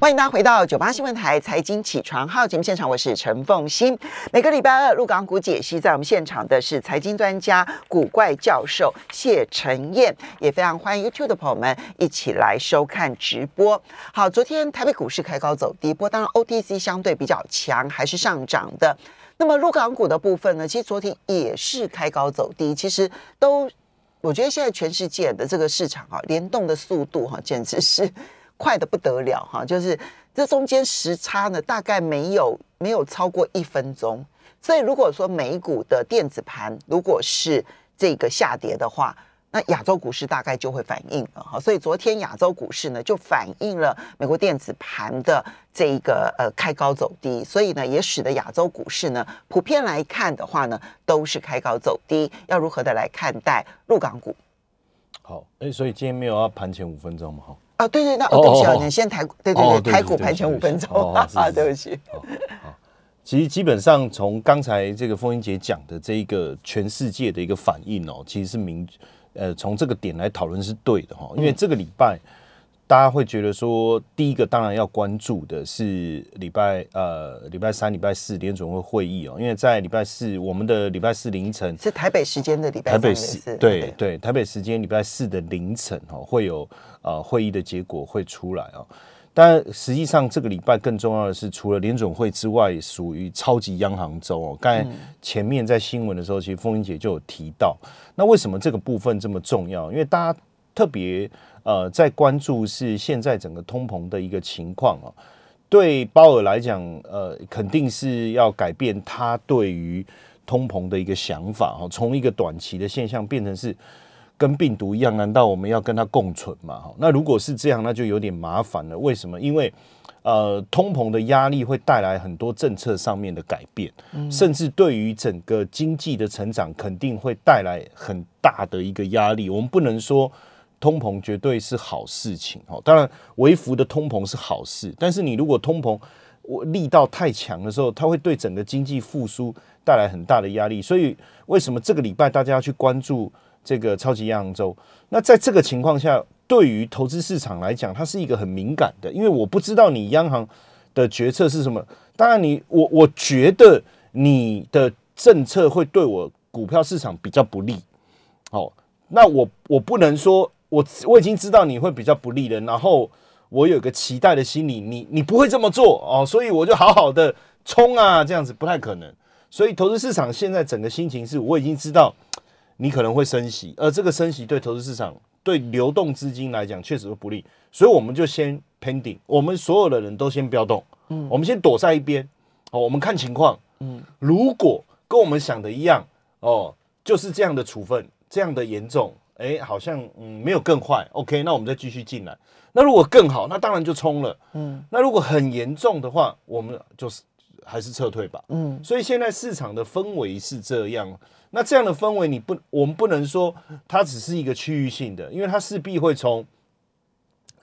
欢迎大家回到九八新闻台财经起床号节目现场，我是陈凤欣。每个礼拜二，陆港股解析，在我们现场的是财经专家、古怪教授谢晨燕，也非常欢迎 YouTube 的朋友们一起来收看直播。好，昨天台北股市开高走低，不过当然 OTC 相对比较强，还是上涨的。那么陆港股的部分呢，其实昨天也是开高走低，其实都，我觉得现在全世界的这个市场啊，联动的速度哈，简直是。快的不得了哈，就是这中间时差呢，大概没有没有超过一分钟。所以如果说美股的电子盘如果是这个下跌的话，那亚洲股市大概就会反应了哈。所以昨天亚洲股市呢就反映了美国电子盘的这一个呃开高走低，所以呢也使得亚洲股市呢普遍来看的话呢都是开高走低。要如何的来看待陆港股？好，哎，所以今天没有要盘前五分钟嘛哈。啊，对对，那对不起啊，你先台对对对，台股盘前五分钟啊，对不起。好，其实基本上从刚才这个风英姐讲的这一个全世界的一个反应哦，其实是明呃从这个点来讨论是对的哈，因为这个礼拜。大家会觉得说，第一个当然要关注的是礼拜呃礼拜三、礼拜四联总会会议哦，因为在礼拜四我们的礼拜四凌晨是台北时间的礼拜台北四对对台北时间礼拜四的凌晨哦会有呃会议的结果会出来哦，但实际上这个礼拜更重要的是，除了联总会之外，属于超级央行周哦。刚才前面在新闻的时候，其实凤英姐就有提到，那为什么这个部分这么重要？因为大家特别。呃，在关注是现在整个通膨的一个情况啊，对鲍尔来讲，呃，肯定是要改变他对于通膨的一个想法哈，从一个短期的现象变成是跟病毒一样，难道我们要跟它共存嘛？哈，那如果是这样，那就有点麻烦了。为什么？因为呃，通膨的压力会带来很多政策上面的改变，甚至对于整个经济的成长肯定会带来很大的一个压力。我们不能说。通膨绝对是好事情哦，当然微幅的通膨是好事，但是你如果通膨我力道太强的时候，它会对整个经济复苏带来很大的压力。所以为什么这个礼拜大家要去关注这个超级央行周？那在这个情况下，对于投资市场来讲，它是一个很敏感的，因为我不知道你央行的决策是什么。当然，你我我觉得你的政策会对我股票市场比较不利。哦，那我我不能说。我我已经知道你会比较不利的，然后我有个期待的心理，你你不会这么做哦，所以我就好好的冲啊，这样子不太可能。所以投资市场现在整个心情是，我已经知道你可能会升息，而这个升息对投资市场对流动资金来讲确实不利，所以我们就先 pending，我们所有的人都先不要动，嗯，我们先躲在一边，哦，我们看情况，嗯，如果跟我们想的一样，哦，就是这样的处分，这样的严重。哎，好像嗯没有更坏，OK，那我们再继续进来。那如果更好，那当然就冲了。嗯，那如果很严重的话，我们就是还是撤退吧。嗯，所以现在市场的氛围是这样。那这样的氛围，你不，我们不能说它只是一个区域性的，因为它势必会从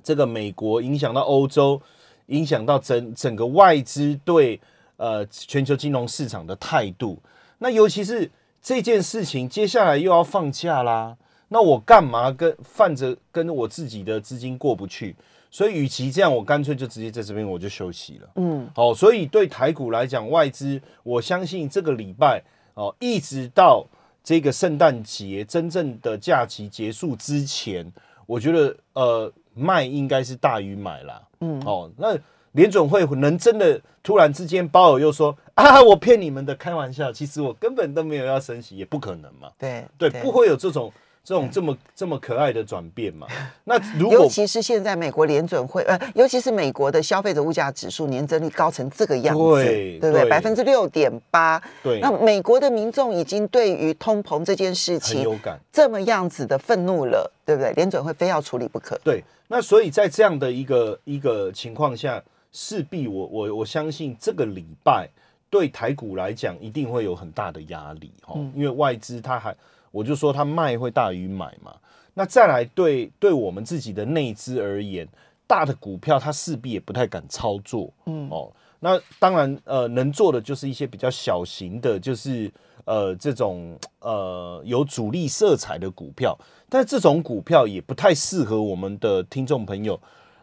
这个美国影响到欧洲，影响到整整个外资对呃全球金融市场的态度。那尤其是这件事情，接下来又要放假啦。那我干嘛跟犯着跟我自己的资金过不去？所以与其这样，我干脆就直接在这边我就休息了。嗯，好，所以对台股来讲，外资我相信这个礼拜哦，一直到这个圣诞节真正的假期结束之前，我觉得呃卖应该是大于买啦。嗯，哦，那联总会能真的突然之间鲍尔又说啊，我骗你们的，开玩笑，其实我根本都没有要升息，也不可能嘛。对对，不会有这种。这种这么这么可爱的转变嘛？那如果尤其是现在美国联准会呃，尤其是美国的消费者物价指数年增率高成这个样子，对不对？百分之六点八。对。那美国的民众已经对于通膨这件事情有感，这么样子的愤怒了，对不对？联准会非要处理不可。对。那所以在这样的一个一个情况下，势必我我我相信这个礼拜对台股来讲一定会有很大的压力哈，因为外资它还。我就说它卖会大于买嘛，那再来对对我们自己的内资而言，大的股票它势必也不太敢操作，嗯。哦，那当然呃能做的就是一些比较小型的，就是呃这种呃有主力色彩的股票，但这种股票也不太适合我们的听众朋友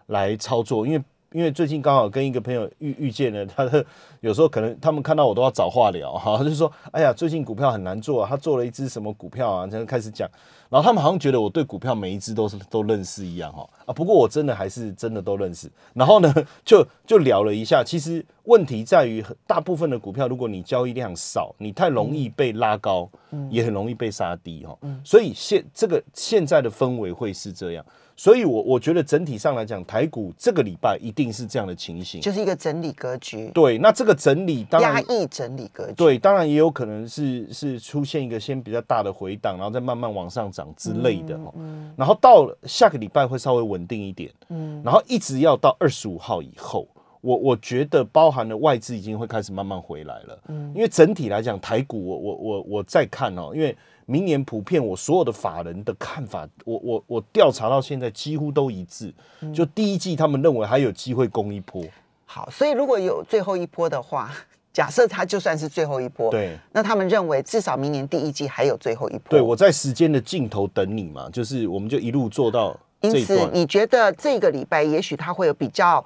来操作，因为因为最近刚好跟一个朋友遇遇见了，他的有时候可能他们看到我都要找话聊哈，就是说，哎呀，最近股票很难做啊，他做了一只什么股票啊，就开始讲，然后他们好像觉得我对股票每一只都是都认识一样哈啊，不过我真的还是真的都认识，然后呢，就就聊了一下，其实问题在于大部分的股票，如果你交易量少，你太容易被拉高，也很容易被杀低哈，所以现这个现在的氛围会是这样。所以，我我觉得整体上来讲，台股这个礼拜一定是这样的情形，就是一个整理格局。对，那这个整理当然压抑整理格局。对，当然也有可能是是出现一个先比较大的回档，然后再慢慢往上涨之类的哦。然后到了下个礼拜会稍微稳定一点。嗯。然后一直要到二十五号以后，我我觉得包含了外资已经会开始慢慢回来了。嗯。因为整体来讲，台股我我我我再看哦，因为。明年普遍，我所有的法人的看法，我我我调查到现在几乎都一致。就第一季，他们认为还有机会攻一波。好，所以如果有最后一波的话，假设它就算是最后一波，对，那他们认为至少明年第一季还有最后一波。对，我在时间的尽头等你嘛，就是我们就一路做到。因此，你觉得这个礼拜也许它会有比较？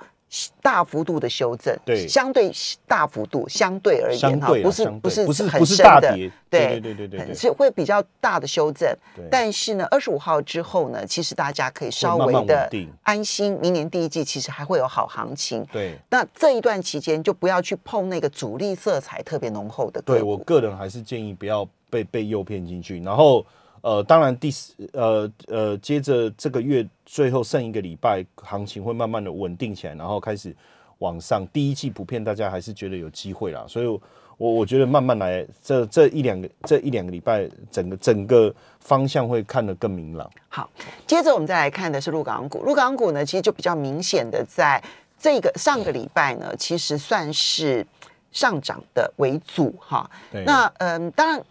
大幅度的修正，对，相对大幅度，相对而言哈，不是不是不是不是大跌，对对对对，是会比较大的修正。但是呢，二十五号之后呢，其实大家可以稍微的安心，明年第一季其实还会有好行情。对，那这一段期间就不要去碰那个主力色彩特别浓厚的。对我个人还是建议不要被被诱骗进去，然后。呃，当然，第四呃呃，接着这个月最后剩一个礼拜，行情会慢慢的稳定起来，然后开始往上。第一季普遍大家还是觉得有机会啦，所以我我觉得慢慢来，这这一两个这一两个礼拜，整个整个方向会看得更明朗。好，接着我们再来看的是陆港股，陆港股呢，其实就比较明显的在这个上个礼拜呢，其实算是上涨的为主哈。那嗯，当然。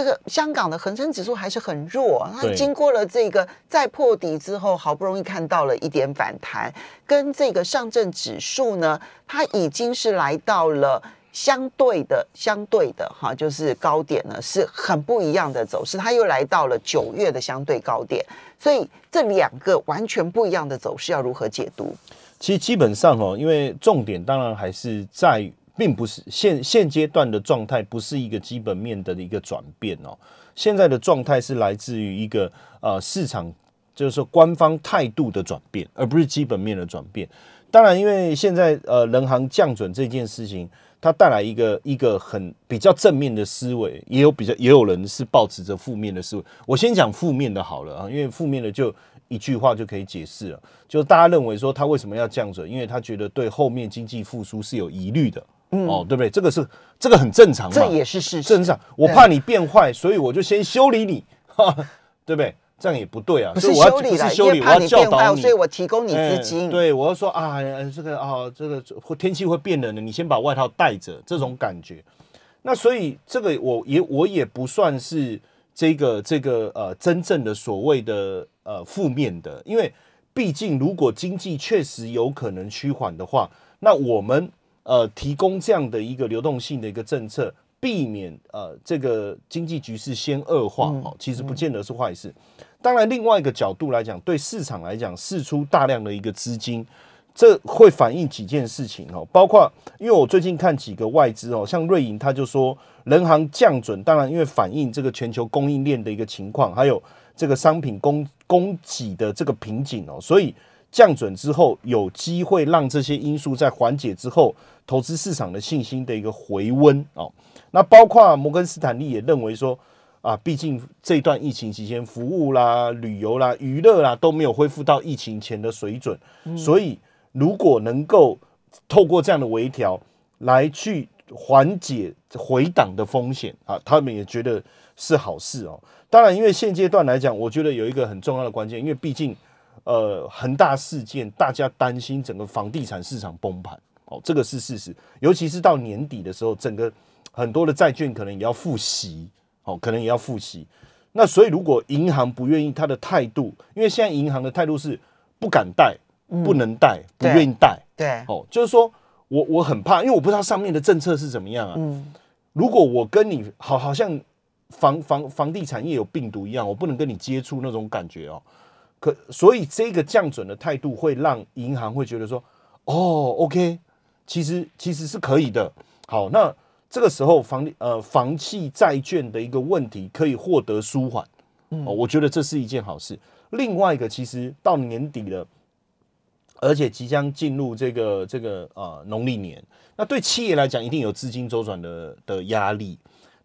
这个香港的恒生指数还是很弱，它经过了这个再破底之后，好不容易看到了一点反弹，跟这个上证指数呢，它已经是来到了相对的、相对的哈，就是高点呢，是很不一样的走势，它又来到了九月的相对高点，所以这两个完全不一样的走势要如何解读？其实基本上哦，因为重点当然还是在。并不是现现阶段的状态，不是一个基本面的一个转变哦。现在的状态是来自于一个呃市场，就是说官方态度的转变，而不是基本面的转变。当然，因为现在呃人行降准这件事情，它带来一个一个很比较正面的思维，也有比较也有人是保持着负面的思维。我先讲负面的好了啊，因为负面的就一句话就可以解释了，就大家认为说他为什么要降准，因为他觉得对后面经济复苏是有疑虑的。哦，对不对？这个是这个很正常嘛，这也是事实。正常，我怕你变坏，所以我就先修理你，对不对？这样也不对啊。不是修理了，因为怕你变坏，所以我提供你资金。对，我要说啊，这个啊，这个天气会变冷的，你先把外套带着，这种感觉。那所以这个我也我也不算是这个这个呃真正的所谓的呃负面的，因为毕竟如果经济确实有可能趋缓的话，那我们。呃，提供这样的一个流动性的一个政策，避免呃这个经济局势先恶化哦，其实不见得是坏事。当然，另外一个角度来讲，对市场来讲，释出大量的一个资金，这会反映几件事情哦，包括因为我最近看几个外资哦，像瑞银他就说，人行降准，当然因为反映这个全球供应链的一个情况，还有这个商品供供给的这个瓶颈哦，所以。降准之后，有机会让这些因素在缓解之后，投资市场的信心的一个回温哦。那包括摩根斯坦利也认为说，啊，毕竟这段疫情期间，服务啦、旅游啦、娱乐啦都没有恢复到疫情前的水准，所以如果能够透过这样的微调来去缓解回档的风险啊，他们也觉得是好事哦。当然，因为现阶段来讲，我觉得有一个很重要的关键，因为毕竟。呃，恒大事件，大家担心整个房地产市场崩盘，哦，这个是事实。尤其是到年底的时候，整个很多的债券可能也要复息，哦，可能也要复息。那所以，如果银行不愿意，他的态度，因为现在银行的态度是不敢贷、不能贷、不愿意贷，对，哦，就是说我我很怕，因为我不知道上面的政策是怎么样啊。嗯，如果我跟你好，好像房房房地产业有病毒一样，我不能跟你接触那种感觉哦。可所以这个降准的态度会让银行会觉得说，哦，OK，其实其实是可以的。好，那这个时候房呃房企债券的一个问题可以获得舒缓，哦，我觉得这是一件好事。另外一个，其实到年底了，而且即将进入这个这个啊农历年，那对企业来讲，一定有资金周转的的压力。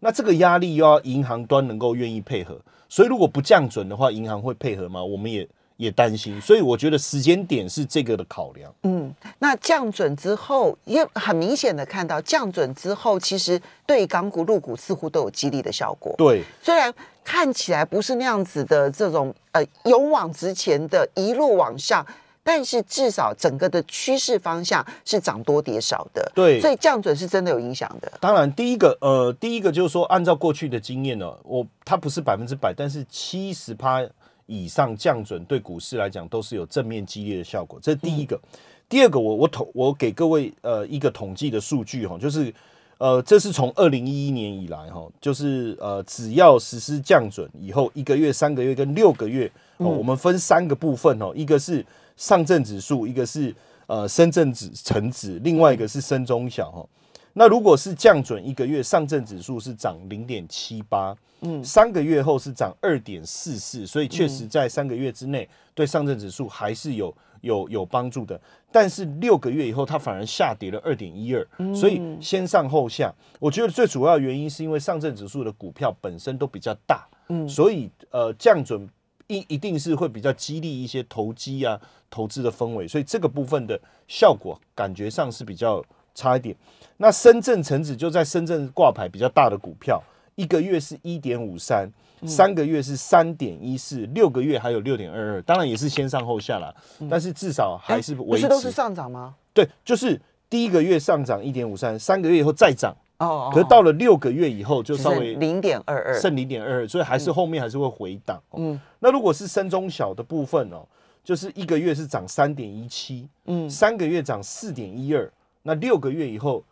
那这个压力又要银行端能够愿意配合，所以如果不降准的话，银行会配合吗？我们也也担心，所以我觉得时间点是这个的考量。嗯，那降准之后，也很明显的看到降准之后，其实对港股、入股似乎都有激励的效果。对，虽然看起来不是那样子的这种呃勇往直前的一路往上。但是至少整个的趋势方向是涨多跌少的，对，所以降准是真的有影响的。当然，第一个呃，第一个就是说，按照过去的经验呢，我它不是百分之百，但是七十趴以上降准对股市来讲都是有正面激烈的效果，这是第一个。第二个，我我统我给各位呃一个统计的数据哈，就是呃，这是从二零一一年以来哈，就是呃，只要实施降准以后，一个月、三个月跟六个月哦，我们分三个部分哦，一个是。上证指数一个是呃深圳指成指，另外一个是深中小哈。那如果是降准一个月，上证指数是涨零点七八，嗯，三个月后是涨二点四四，所以确实在三个月之内对上证指数还是有有有帮助的。但是六个月以后，它反而下跌了二点一二，所以先上后下。我觉得最主要原因是因为上证指数的股票本身都比较大，嗯，所以呃降准。一一定是会比较激励一些投机啊投资的氛围，所以这个部分的效果感觉上是比较差一点。那深圳成指就在深圳挂牌比较大的股票，一个月是一点五三，三个月是三点一四，六个月还有六点二二，当然也是先上后下了，但是至少还是维持都是上涨吗？对，就是第一个月上涨一点五三，三个月以后再涨。哦，可是到了六个月以后，就稍微零点二二，剩零点二二，所以还是后面还是会回档。嗯，那如果是深中小的部分哦，就是一个月是涨三点一七，嗯，三个月涨四点一二，那六个月以后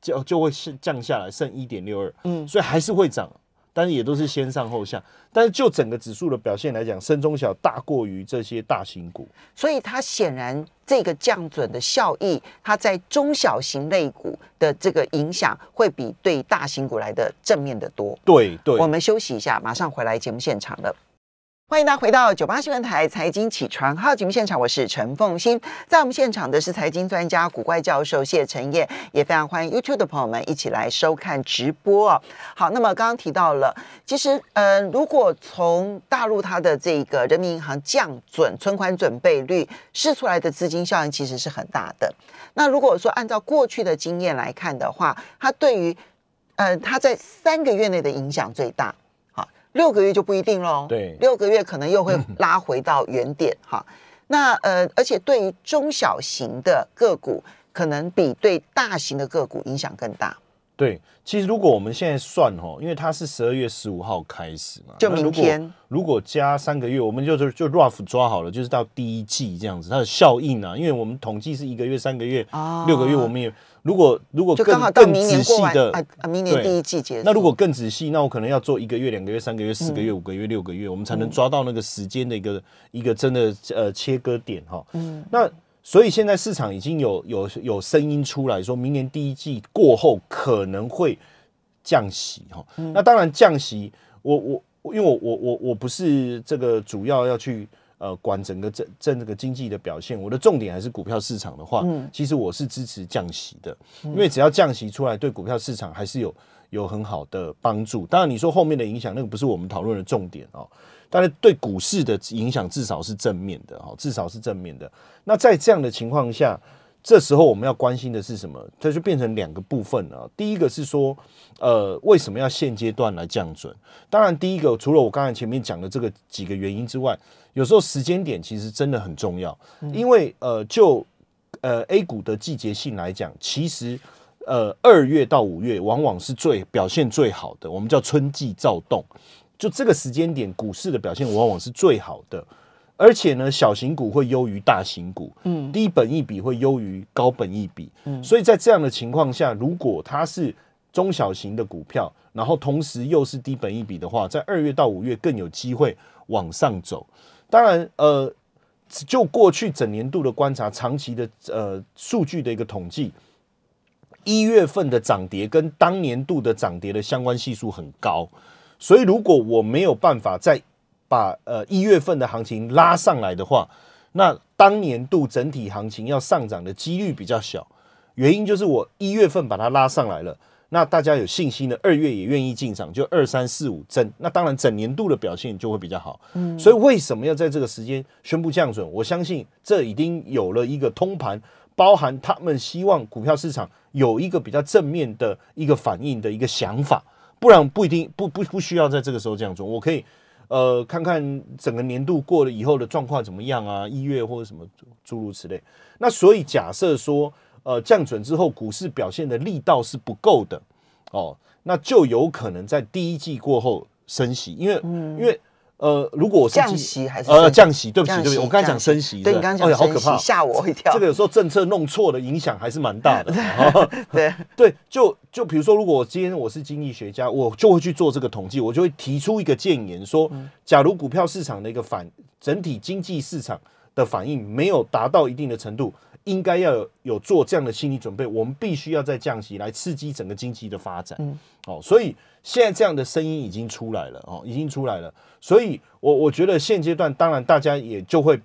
就就会是降下来，剩一点六二，嗯，所以还是会涨。但是也都是先上后下，但是就整个指数的表现来讲，深中小大过于这些大型股，所以它显然这个降准的效益，它在中小型类股的这个影响会比对大型股来的正面的多。对对，我们休息一下，马上回来节目现场了。欢迎大家回到九八新闻台财经起床号节目现场，我是陈凤欣，在我们现场的是财经专家古怪教授谢晨燕，也非常欢迎 YouTube 的朋友们一起来收看直播哦。好，那么刚刚提到了，其实，嗯，如果从大陆它的这个人民银行降准存款准备率试出来的资金效应其实是很大的。那如果说按照过去的经验来看的话，它对于，呃，它在三个月内的影响最大。六个月就不一定喽，对，六个月可能又会 拉回到原点哈。那呃，而且对于中小型的个股，可能比对大型的个股影响更大。对，其实如果我们现在算哈，因为它是十二月十五号开始嘛，就明天。如果加三个月，我们就就就 rough 抓好了，就是到第一季这样子，它的效应啊，因为我们统计是一个月、三个月、六个月，我们也如果如果更更仔细的啊，明年第一季结束。那如果更仔细，那我可能要做一个月、两个月、三个月、四个月、五个月、六个月，我们才能抓到那个时间的一个一个真的呃切割点哈。嗯，那。所以现在市场已经有有有声音出来说，明年第一季过后可能会降息哈。那当然降息，我我因为我我我我不是这个主要要去呃管整个政政这个经济的表现，我的重点还是股票市场的话，其实我是支持降息的，因为只要降息出来，对股票市场还是有有很好的帮助。当然你说后面的影响，那个不是我们讨论的重点哦。但是对股市的影响至少是正面的哦，至少是正面的。那在这样的情况下，这时候我们要关心的是什么？它就变成两个部分了。第一个是说，呃，为什么要现阶段来降准？当然，第一个除了我刚才前面讲的这个几个原因之外，有时候时间点其实真的很重要。因为呃，就呃 A 股的季节性来讲，其实呃二月到五月往往是最表现最好的，我们叫春季躁动。就这个时间点，股市的表现往往是最好的，而且呢，小型股会优于大型股，嗯，低本益比会优于高本益比，嗯，所以在这样的情况下，如果它是中小型的股票，然后同时又是低本益比的话，在二月到五月更有机会往上走。当然，呃，就过去整年度的观察，长期的呃数据的一个统计，一月份的涨跌跟当年度的涨跌的相关系数很高，所以如果我没有办法再把呃一月份的行情拉上来的话，那当年度整体行情要上涨的几率比较小。原因就是我一月份把它拉上来了，那大家有信心的二月也愿意进场，就二三四五增，那当然整年度的表现就会比较好。嗯，所以为什么要在这个时间宣布降准？我相信这已经有了一个通盘，包含他们希望股票市场有一个比较正面的一个反应的一个想法，不然不一定不不不需要在这个时候降准。我可以呃看看整个年度过了以后的状况怎么样啊，一月或者什么诸如此类。那所以假设说。呃，降准之后，股市表现的力道是不够的，哦，那就有可能在第一季过后升息，因为，因为，呃，如果我是降息还是呃降息，对不起，对不起，我刚才讲升息，对你刚刚讲升息，吓我一跳。这个有时候政策弄错的影响还是蛮大的。对 对，就就比如说，如果我今天我是经济学家，我就会去做这个统计，我就会提出一个建言，说，假如股票市场的一个反整体经济市场的反应没有达到一定的程度。应该要有有做这样的心理准备，我们必须要再降息来刺激整个经济的发展。嗯，哦，所以现在这样的声音已经出来了，哦，已经出来了。所以，我我觉得现阶段，当然大家也就会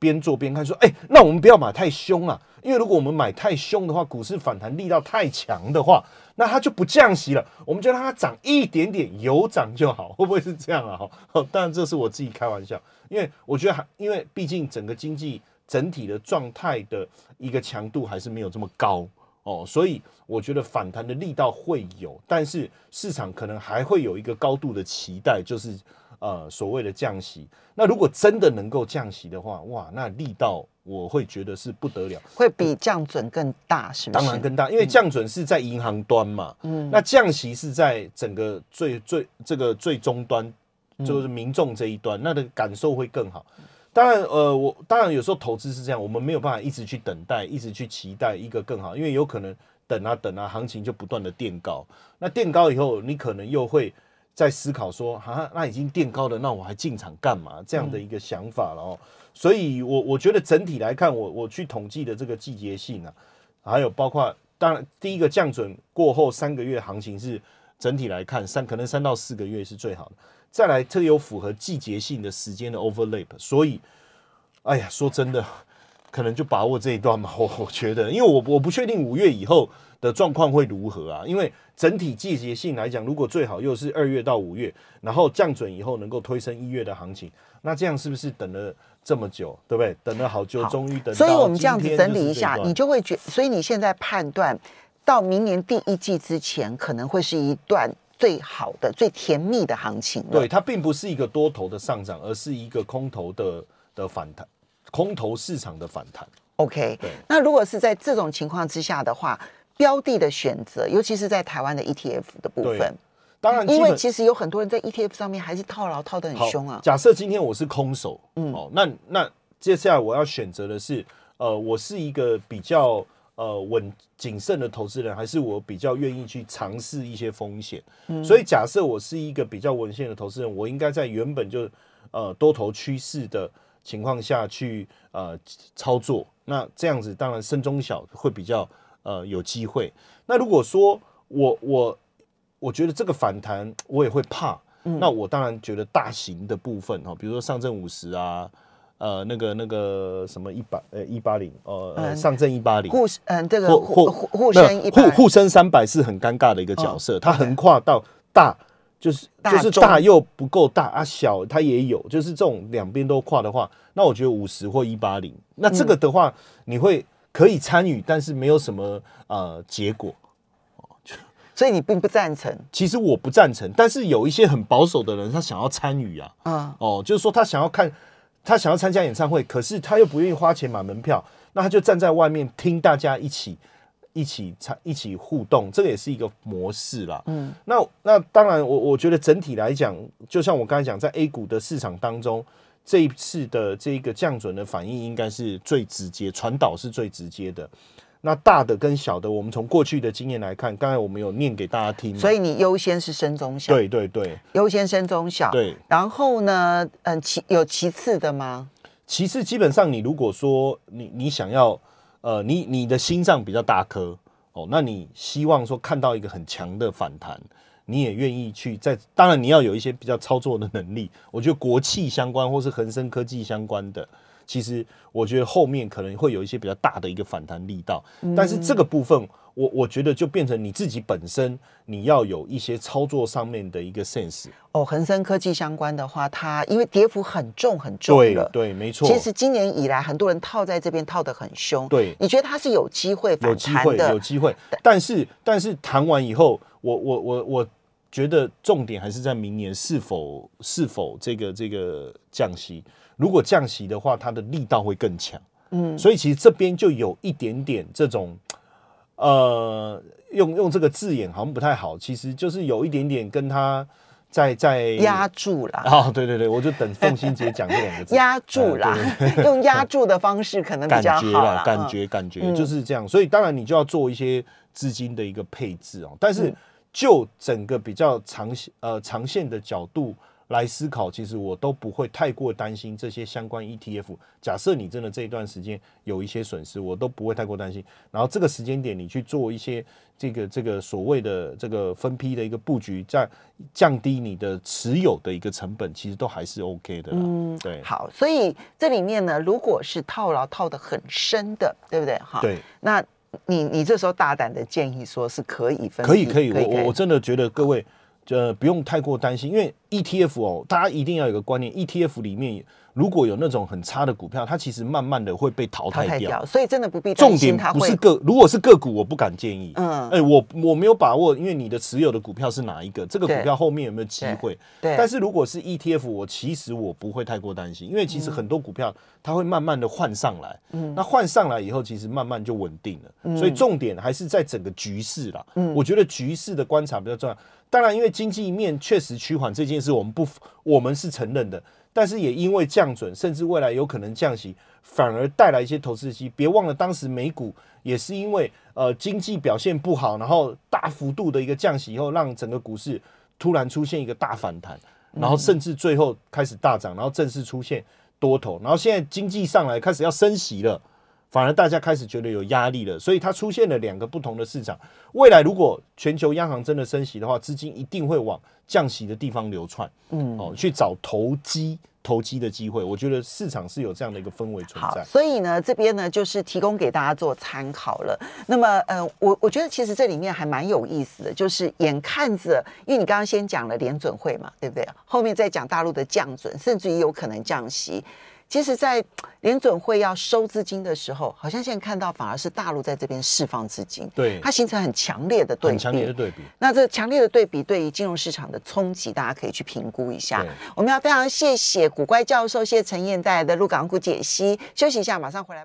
边做边看，说，哎，那我们不要买太凶啊，因为如果我们买太凶的话，股市反弹力道太强的话，那它就不降息了，我们就让它涨一点点，有涨就好，会不会是这样啊？哈，当然这是我自己开玩笑，因为我觉得还因为毕竟整个经济。整体的状态的一个强度还是没有这么高哦，所以我觉得反弹的力道会有，但是市场可能还会有一个高度的期待，就是呃所谓的降息。那如果真的能够降息的话，哇，那力道我会觉得是不得了，会比降准更大，是不是？当然更大，因为降准是在银行端嘛，嗯，那降息是在整个最最这个最终端，就是民众这一端，那的感受会更好。当然，呃，我当然有时候投资是这样，我们没有办法一直去等待，一直去期待一个更好，因为有可能等啊等啊，行情就不断的垫高。那垫高以后，你可能又会在思考说，啊，那已经垫高了，那我还进场干嘛？这样的一个想法了哦。所以，我我觉得整体来看，我我去统计的这个季节性啊，还有包括，当然第一个降准过后三个月行情是整体来看三可能三到四个月是最好的。再来，特有符合季节性的时间的 overlap，所以，哎呀，说真的，可能就把握这一段嘛。我我觉得，因为我我不确定五月以后的状况会如何啊。因为整体季节性来讲，如果最好又是二月到五月，然后降准以后能够推升一月的行情，那这样是不是等了这么久，对不对？等了好久，终于等。所以我们这样子整理一下，你就会觉，所以你现在判断到明年第一季之前，可能会是一段。最好的、最甜蜜的行情，对它并不是一个多头的上涨，而是一个空头的的反弹，空头市场的反弹。OK，那如果是在这种情况之下的话，标的的选择，尤其是在台湾的 ETF 的部分，当然，因为其实有很多人在 ETF 上面还是套牢套的很凶啊。假设今天我是空手，嗯，哦，那那接下来我要选择的是，呃，我是一个比较。呃，稳谨慎的投资人，还是我比较愿意去尝试一些风险。所以，假设我是一个比较稳健的投资人，我应该在原本就呃多头趋势的情况下去呃操作。那这样子，当然深中小会比较呃有机会。那如果说我我我觉得这个反弹我也会怕，那我当然觉得大型的部分哈，比如说上证五十啊。呃，那个那个什么一百呃一八零呃上证一八零。沪嗯这个沪沪沪深一沪沪深三百是很尴尬的一个角色，它横跨到大就是就是大又不够大啊小它也有，就是这种两边都跨的话，那我觉得五十或一八零，那这个的话你会可以参与，但是没有什么呃结果。所以你并不赞成。其实我不赞成，但是有一些很保守的人他想要参与啊，嗯。哦，就是说他想要看。他想要参加演唱会，可是他又不愿意花钱买门票，那他就站在外面听大家一起一起参一起互动，这个也是一个模式啦。嗯，那那当然，我我觉得整体来讲，就像我刚才讲，在 A 股的市场当中，这一次的这个降准的反应应该是最直接，传导是最直接的。那大的跟小的，我们从过去的经验来看，刚才我们有念给大家听，所以你优先是升中小，对对对，优先升中小，对。然后呢，嗯，其有其次的吗？其次，基本上你如果说你你想要，呃，你你的心脏比较大颗哦，那你希望说看到一个很强的反弹，你也愿意去在，当然你要有一些比较操作的能力。我觉得国企相关或是恒生科技相关的，其实我觉得后面可能会有一些比较大的一个反弹力道，但是这个部分。我我觉得就变成你自己本身，你要有一些操作上面的一个 sense。哦，恒生科技相关的话，它因为跌幅很重很重了，对，没错。其实今年以来，很多人套在这边套的很凶。对，你觉得它是有机会反弹的？有机会，但是但是谈完以后，我我我我觉得重点还是在明年是否是否这个这个降息。如果降息的话，它的力道会更强。嗯，所以其实这边就有一点点这种。呃，用用这个字眼好像不太好，其实就是有一点点跟他在在压住了。哦，对对对，我就等凤欣姐讲这两个字，压住啦，用压住的方式可能比较好啦。感觉感觉就是这样，所以当然你就要做一些资金的一个配置哦。但是就整个比较长呃长线的角度。来思考，其实我都不会太过担心这些相关 ETF。假设你真的这一段时间有一些损失，我都不会太过担心。然后这个时间点，你去做一些这个这个所谓的这个分批的一个布局，在降低你的持有的一个成本，其实都还是 OK 的。嗯，对。好，所以这里面呢，如果是套牢套的很深的，对不对？哈，对。那你你这时候大胆的建议说是可以分，可以可以，我我我真的觉得各位。呃，不用太过担心，因为 ETF 哦，大家一定要有个观念，ETF 里面。如果有那种很差的股票，它其实慢慢的会被淘汰掉，所以真的不必重点不是个，如果是个股，我不敢建议。嗯，哎，我我没有把握，因为你的持有的股票是哪一个，这个股票后面有没有机会？对。但是如果是 ETF，我其实我不会太过担心，因为其实很多股票它会慢慢的换上来。嗯。那换上来以后，其实慢慢就稳定了。嗯。所以重点还是在整个局势啦。嗯。我觉得局势的观察比较重要。当然，因为经济面确实趋缓这件事，我们不，我们是承认的。但是也因为降准，甚至未来有可能降息，反而带来一些投资机。别忘了，当时美股也是因为呃经济表现不好，然后大幅度的一个降息以后，让整个股市突然出现一个大反弹，然后甚至最后开始大涨，然后正式出现多头，然后现在经济上来开始要升息了。反而大家开始觉得有压力了，所以它出现了两个不同的市场。未来如果全球央行真的升息的话，资金一定会往降息的地方流窜，嗯，哦，去找投机投机的机会。我觉得市场是有这样的一个氛围存在。所以呢，这边呢就是提供给大家做参考了。那么，呃，我我觉得其实这里面还蛮有意思的，就是眼看着，因为你刚刚先讲了联准会嘛，对不对？后面再讲大陆的降准，甚至于有可能降息。其实，在联准会要收资金的时候，好像现在看到反而是大陆在这边释放资金，对它形成很强烈的对比。很强烈的对比。那这强烈的对比对于金融市场的冲击，大家可以去评估一下。我们要非常谢谢古怪教授谢陈燕带来的陆港股解析。休息一下，马上回来。